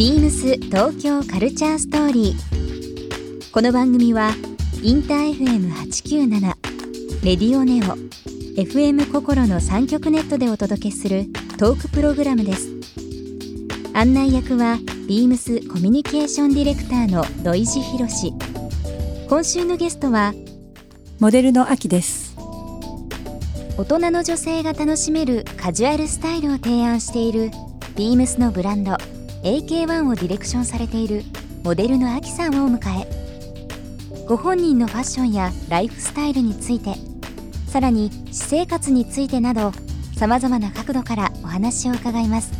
ビームス東京カルチャーストーリー。この番組はインター FM897 レディオネオ FM 心の三極ネットでお届けするトークプログラムです。案内役はビームスコミュニケーションディレクターの土井博志。今週のゲストはモデルの秋です大人の女性が楽しめるカジュアルスタイルを提案しているビームスのブランド AK1 をディレクションされているモデルの秋さんをお迎えご本人のファッションやライフスタイルについてさらに私生活についてなどさまざまな角度からお話を伺います。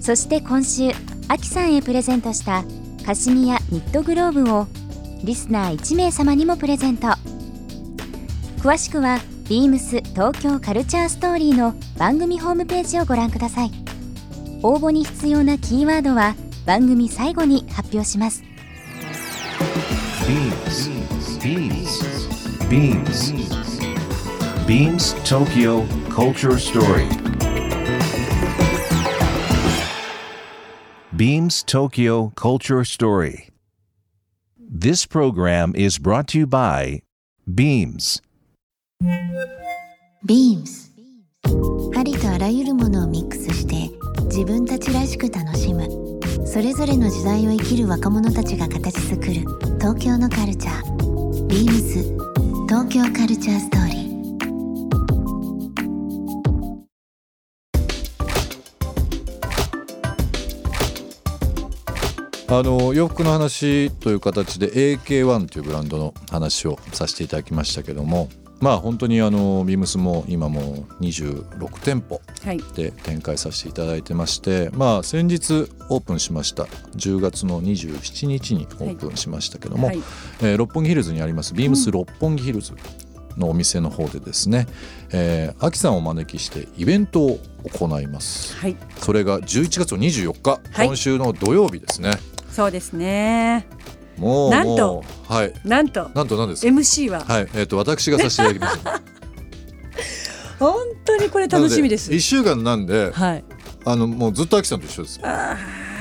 そして今週秋さんへプレゼントしたカシミヤニットグローブをリスナー1名様にもプレゼント。詳しくはビームス東京カルチャーストーリーの番組ホームページをご覧ください。応募に必要なキーワードは番組最後に発表します Beams. Beams. Beams Tokyo Culture Story. Beams Tokyo Culture Story. This program is brought to you by Beams. ビームスありとあらゆるものをミックスして自分たちらしく楽しむ。それぞれの時代を生きる若者たちが形作る。東京のカルチャー。ビームス。東京カルチャーストーリー。あの洋服の話という形で AK1 というブランドの話をさせていただきましたけども。まあ本当にあのビームスも今も26店舗はい。で展開させていただいてましてまあ先日オープンしました。10月の27日にオープンしましたけども、はい。えー六本木ヒルズにありますビームス六本木ヒルズのお店の方でですね、えー、秋さんをお招きしてイベントを行います。はい。それが11月24日、はい。今週の土曜日ですね。そうですねもうなんとはい。なんとなんとなんですか？MC は。はい。えっ、と私がさせていただきます。本当にこれ楽しみです。1週間なんではい。あのもうずっと秋さんと一緒です。あ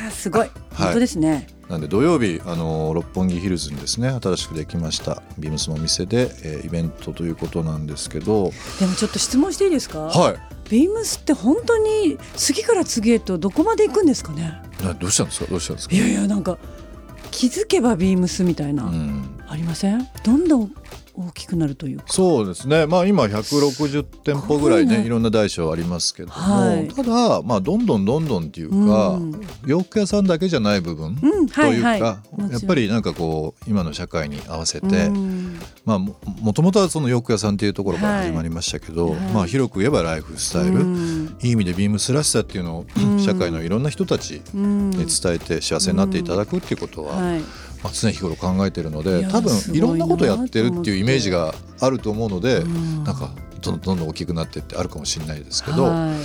ーすごい。本当ですね。なんで土曜日あの六本木ヒルズにですね新しくできましたビームスのお店で、えーイベントということなんですけど。でもちょっと質問していいですか？はい。ビームスって本当に次から次へとどこまで行くんですかね？などうしたんですか？どうしたんですか？いやいやなんか気づけばビームスみたいな、うん。ありません？どんどん大きくなるというか。そうですね。まあ今160店舗ぐらいねね。いろんな大小ありますけども、はい。ただまあどんどんどんどんっていうか、うん。洋服屋さんだけじゃない部分、うんとはい。いうはいか、もちろん。やっぱりなんかこう今の社会に合わせて、うん。まあももともとはその洋服屋さんっていうところからはい。始まりましたけど、はい。まあ広く言えばライフスタイル、うん。いい意味でビームスらしさっていうのを、うん。社会のいろんな人たちうん。に伝えて幸せになっていただくっていうことは、はいまあ、常日頃考えてるので多分いろんなことやってるっていうイメージとがあると思うので、うん。なんかどんどんどん大きくなってってあるかもしれないですけど、はい。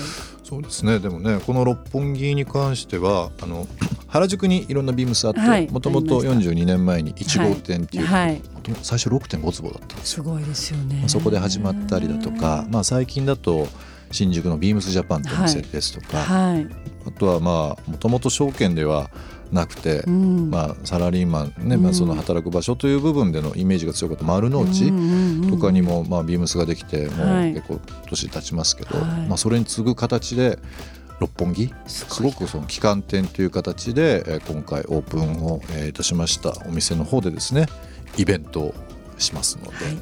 そうですね。でもねこの六本木に関してはあの 原宿にいろんなビームスあってはい。もともとありました。42年前に1号店っていう、はい。最初6.5坪だったんですよ。すごいですよね。まあそこで始まったりだとか、まあ、最近だと新宿のビームスジャパンってお店ですとか、はい、あとはまあもともと証券ではなくて、うん。まあ、サラリーマンね、まあ、うんその働く場所という部分でのイメージが強かった丸の内とかにも、まあ、ビームスができてもはい。う結構年経ちますけど、はい。まあ、それに次ぐ形で六本木？すごくその旗艦店という形で、えー今回オープンを、えーいたしました。お店の方でですねイベントをしますので、はい。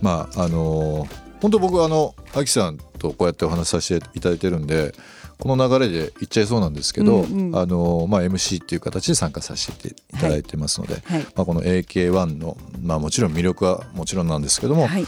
まああのー本当僕あのアキさんとこうやってお話しさせていただいてるんでこの流れで言っちゃいそうなんですけど、うんうん。あのーまあ、MC っていう形で参加させていただいてますので、はい。まあ、この AK1 の、まあ、もちろん魅力はもちろんなんですけども、はい。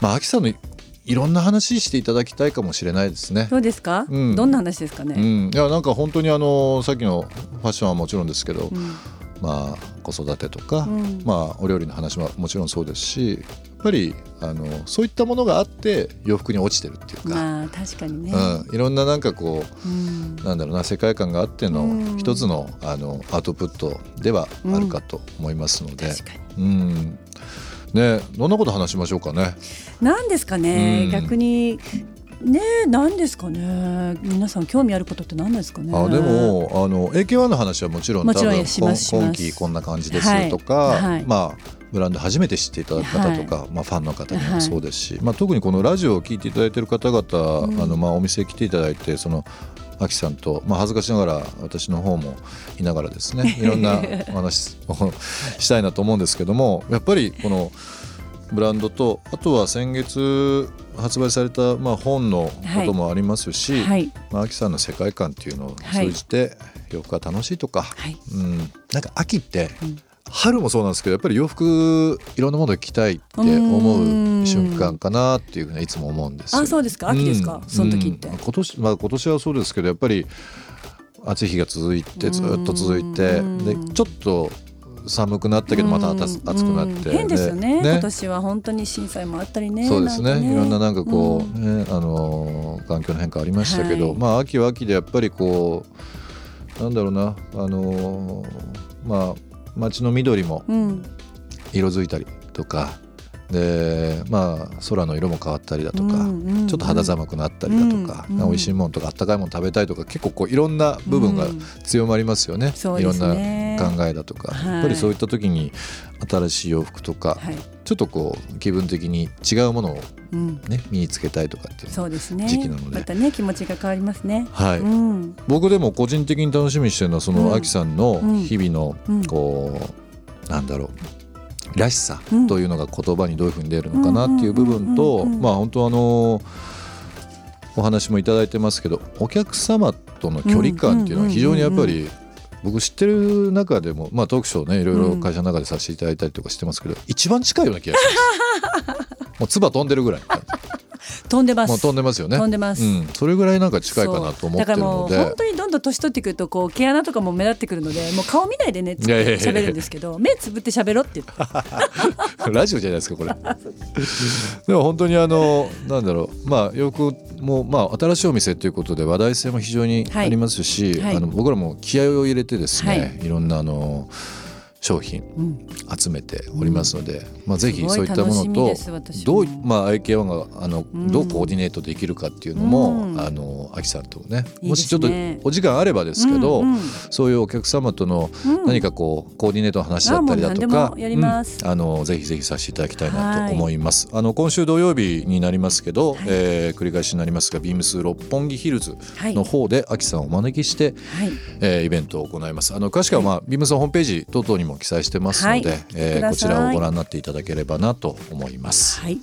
まあ、アキさんのいいろんな話していただきたいかもしれないですね。どうですか、うん。どんな話ですかうね、ん、いやなんか本当にあのさっきのファッションはもちろんですけど、うん。まあ子育てとか、うん。まあお料理の話ももちろんそうですしぱりあのそういったものがあって洋服に落ちてるっていうか、まあ確かにね、うん、いろんななんかこうん。うなんだろうな世界観があってのうん。一つのあのアウトプットではあるかと思いますので、確かうん。ねどんなこと話しましょうかね。になんですかね、うん。逆に。ねえ何ですかね。皆さん興味あることって何ですかね。あでもあの AK1 の話はもちろんもちろん今期こんな感じですとか、はい。はい。まあブランド初めて知っていただく方とか、まあ、ファンの方にもそうですし、まあ、特にこのラジオを聞いていただいている方々、うんあのまあお店来ていただいてそのアキさんと、まあ、恥ずかしながら私の方もいながらですね いろんなお話を したいなと思うんですけどもやっぱりこのブランドとあとは先月発売された、まあ、本のこともありますし、はい。まあ、秋さんの世界観っていうのを通じて洋服が楽しいとか、はい。うん、なんか秋って、うん春もそうなんですけどやっぱり洋服いろんなものを着たいって思う瞬間かなっていうふうにいつも思うんですよ。あそうですか？秋ですか、うん。その時って、うん今年まあ今年はそうですけどやっぱり暑い日が続いてずっと続いてうんでちょっと寒くなったけどまた暑暑くなってうん。変ですよねで今年は本当に震災もあったりねそうですね。なんかいろんななんかこう、うん。ねあのー環境の変化ありましたけど、はい。まあ秋は秋でやっぱりこうなんだろうなあのーまあ街の緑もうん。色づいたりとかでまあ空の色も変わったりだとか、うんうんちょっと肌寒くなったりだとか、うん美味しいものとかあったかいもの食べたいとか結構こういろんな部分がうん。強まりますよね、そうですいろんなね考えだとか、はい。やっぱりそういった時に新しい洋服とか、はい、ちょっとこう気分的に違うものをうん、ね身につけたいとかっていうそうですね。時期なので。またね気持ちが変わりますね。はい、うん。僕でも個人的に楽しみにしてるのはそのうん。アキさんのうん。日々のうん。こうなんだろうらしさうんというのが言葉にどういうふうに出るのかなっていう部分とまあ本当あのお話もいただいてますけどお客様との距離感っていうのは非常にやっぱり僕知ってる中でもまあトークショーねいろいろ会社の中でさせていただいたりとかしてますけど一番近いような気がします。もう唾飛んでるぐらい飛んでます。飛んでますよね。飛んでます。うん、それぐらいなんか近いかなと思ってだからもうで本。当にどんどん年取ってくるとこう毛穴とかも目立ってくるのでもう顔見ないでね喋るんですけど目つぶって喋ろって言って。ラジオじゃないですかこれ。でも本当にあのなんだろう。まあよくもうまあ新しいお店ということで話題性も非常にありますし、はい。はい。あの僕らも気合を入れてですね、、はいろんなあの商品うん。集めておりますので、まあぜひそういったものとも。どうまあ IK1 があの、うん。どうコーディネートできるかっていうのも、うん。あの秋さんとねもしちょっとお時間あればですけど、うんうん。そういうお客様とのうん。何かこうコーディネートの話だったりだとかあのぜひぜひさせていただきたいなと思います。あの今週土曜日になりますけど、はい。えー繰り返しになりますがビームス六本木ヒルズはい。の方で秋さんをお招きして、はい。えーイベントを行います。あの詳しくはまあ、ビームスのホームページ等々にも記載してますので、はい。えーこちらをご覧になっていただければなと思います。はい。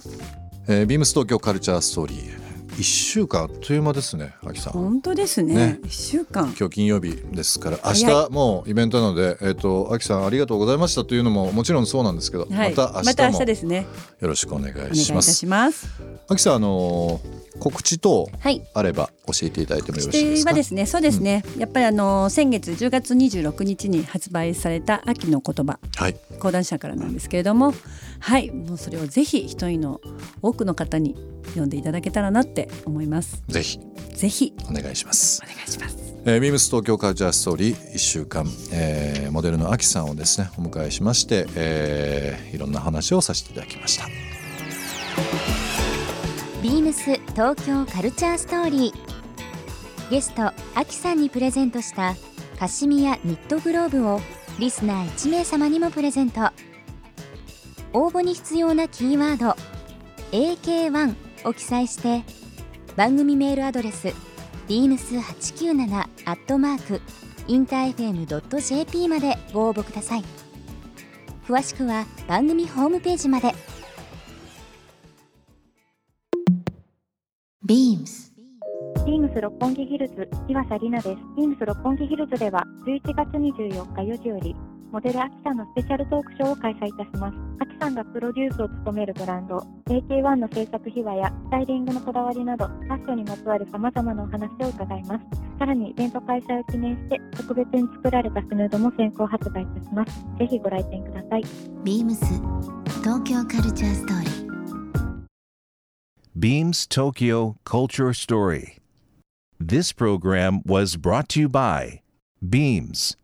えービームス東京カルチャーストーリー一週間あっという間ですね秋さん。本当ですね。ね。一週間。今日金曜日ですから明早日もうイベントなので、えっ、と秋さんありがとうございましたというのももちろんそうなんですけど、はい。また明また明日ですね。よろしくお願いお願いいたします。秋さんあのー告知等はい。あれば教えていただいてもよろしい指ですか？定はですねそうですね、やっぱりあの先月10月26日に発売された秋の言葉。はい。講談社からなんですけれども。はい。もうそれをぜひ一人の多くの方に読んでいただけたらなって思います。ぜひ。ぜひ。お願いします。お。願いします。えー、ビームス東京カルチャーストーリー1週間、えーモデルの秋さんをですねお迎えしまして、えーいろんな話をさせていただきました。ビームス東京カルチャーストーリー。ゲストアキさんにプレゼントしたカシミヤニットグローブをリスナー1名様にもプレゼント。応募に必要なキーワード AK1 を記載して番組メールアドレス beams897 アットマークインター FM.jp までご応募ください。詳しくは番組ホームページまで。ビームスビームス六本木ヒルズ岩佐里奈です。ビームス六本木ヒルズでは11月24日4時よりモデルアキさんのスペシャルトークショーを開催いたします。アキさんがプロデュースを務めるブランド AK1 の制作秘話やスタイリングのこだわりなどファッションにまつわる様々なお話を伺います。さらにイベント開催を記念して特別に作られたスヌードも先行発売いたします。ぜひご来店ください。ビームス東京カルチャーストーリー Beams Tokyo Culture Story. This program was brought to you by Beams.